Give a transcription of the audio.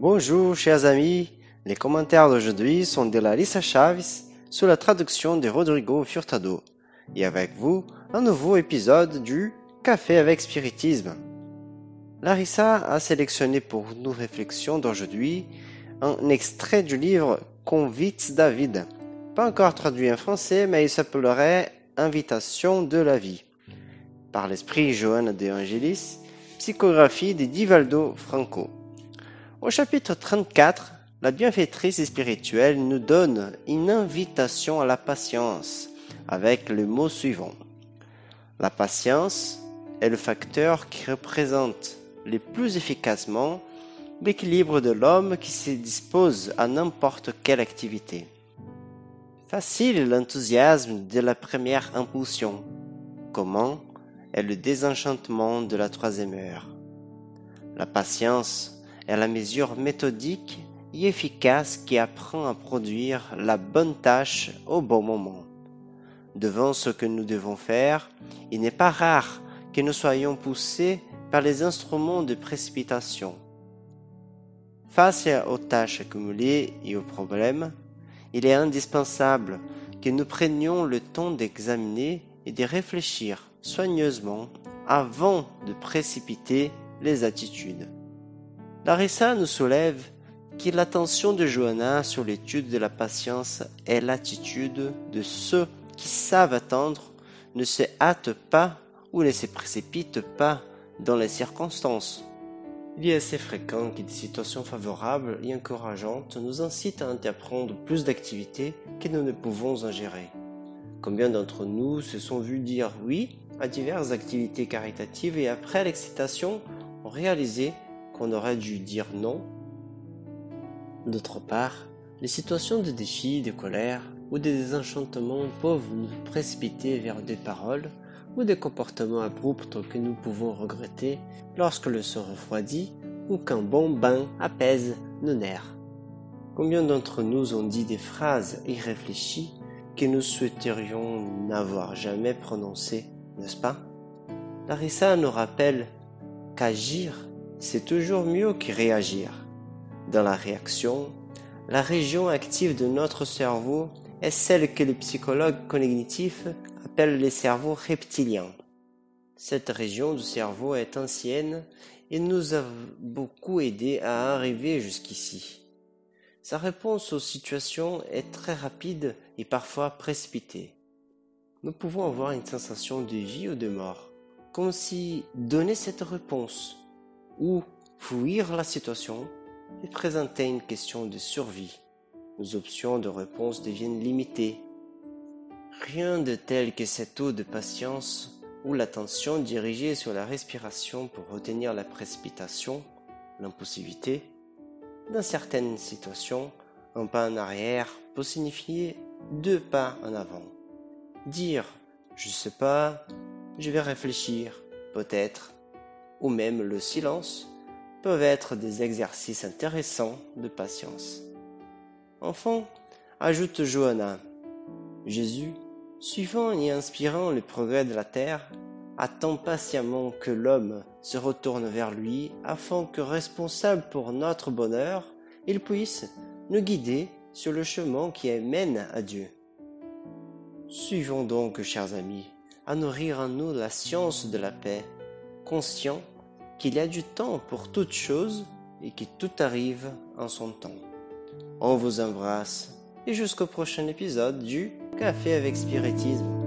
Bonjour chers amis, les commentaires d'aujourd'hui sont de Larissa Chaves sous la traduction de Rodrigo Furtado. Et avec vous, un nouveau épisode du Café avec Spiritisme. Larissa a sélectionné pour nos réflexions d'aujourd'hui un extrait du livre Convite David, pas encore traduit en français, mais il s'appellerait Invitation de la vie, par l'esprit Johanna de Angelis, psychographie de Divaldo Franco. Au chapitre 34, la bienfaitrice spirituelle nous donne une invitation à la patience avec le mot suivant. La patience est le facteur qui représente le plus efficacement l'équilibre de l'homme qui se dispose à n'importe quelle activité. Facile l'enthousiasme de la première impulsion. Comment est le désenchantement de la troisième heure? La patience la mesure méthodique et efficace qui apprend à produire la bonne tâche au bon moment. Devant ce que nous devons faire, il n'est pas rare que nous soyons poussés par les instruments de précipitation. Face aux tâches accumulées et aux problèmes, il est indispensable que nous prenions le temps d'examiner et de réfléchir soigneusement avant de précipiter les attitudes. Larissa nous soulève que l'attention de Johanna sur l'étude de la patience est l'attitude de ceux qui savent attendre, ne se hâtent pas ou ne se précipitent pas dans les circonstances. Il est assez fréquent que des situations favorables et encourageantes nous incitent à entreprendre plus d'activités que nous ne pouvons en gérer. Combien d'entre nous se sont vus dire oui à diverses activités caritatives et après l'excitation ont réalisé aurait dû dire non D'autre part, les situations de défi, de colère ou de désenchantement peuvent nous précipiter vers des paroles ou des comportements abrupts que nous pouvons regretter lorsque le sang refroidit ou qu'un bon bain apaise nos nerfs. Combien d'entre nous ont dit des phrases irréfléchies que nous souhaiterions n'avoir jamais prononcées, n'est-ce pas? Larissa nous rappelle qu'agir, c'est toujours mieux que réagir. Dans la réaction, la région active de notre cerveau est celle que les psychologues cognitifs appellent les cerveaux reptiliens. Cette région du cerveau est ancienne et nous a beaucoup aidé à arriver jusqu'ici. Sa réponse aux situations est très rapide et parfois précipitée. Nous pouvons avoir une sensation de vie ou de mort, comme si donner cette réponse ou fuir la situation et présenter une question de survie. Nos options de réponse deviennent limitées Rien de tel que cette eau de patience où l'attention dirigée sur la respiration pour retenir la précipitation, l'impulsivité. Dans certaines situations, un pas en arrière peut signifier deux pas en avant. Dire je sais pas, je vais réfléchir, peut-être, ou même le silence peuvent être des exercices intéressants de patience. Enfin, ajoute Johanna, Jésus Suivant et inspirant le progrès de la terre, attend patiemment que l'homme se retourne vers lui afin que, responsable pour notre bonheur, il puisse nous guider sur le chemin qui mène à Dieu. Suivons donc, chers amis, à nourrir en nous la science de la paix, conscient qu'il y a du temps pour toutes choses et que tout arrive en son temps. On vous embrasse et jusqu'au prochain épisode du Café avec Spiritisme.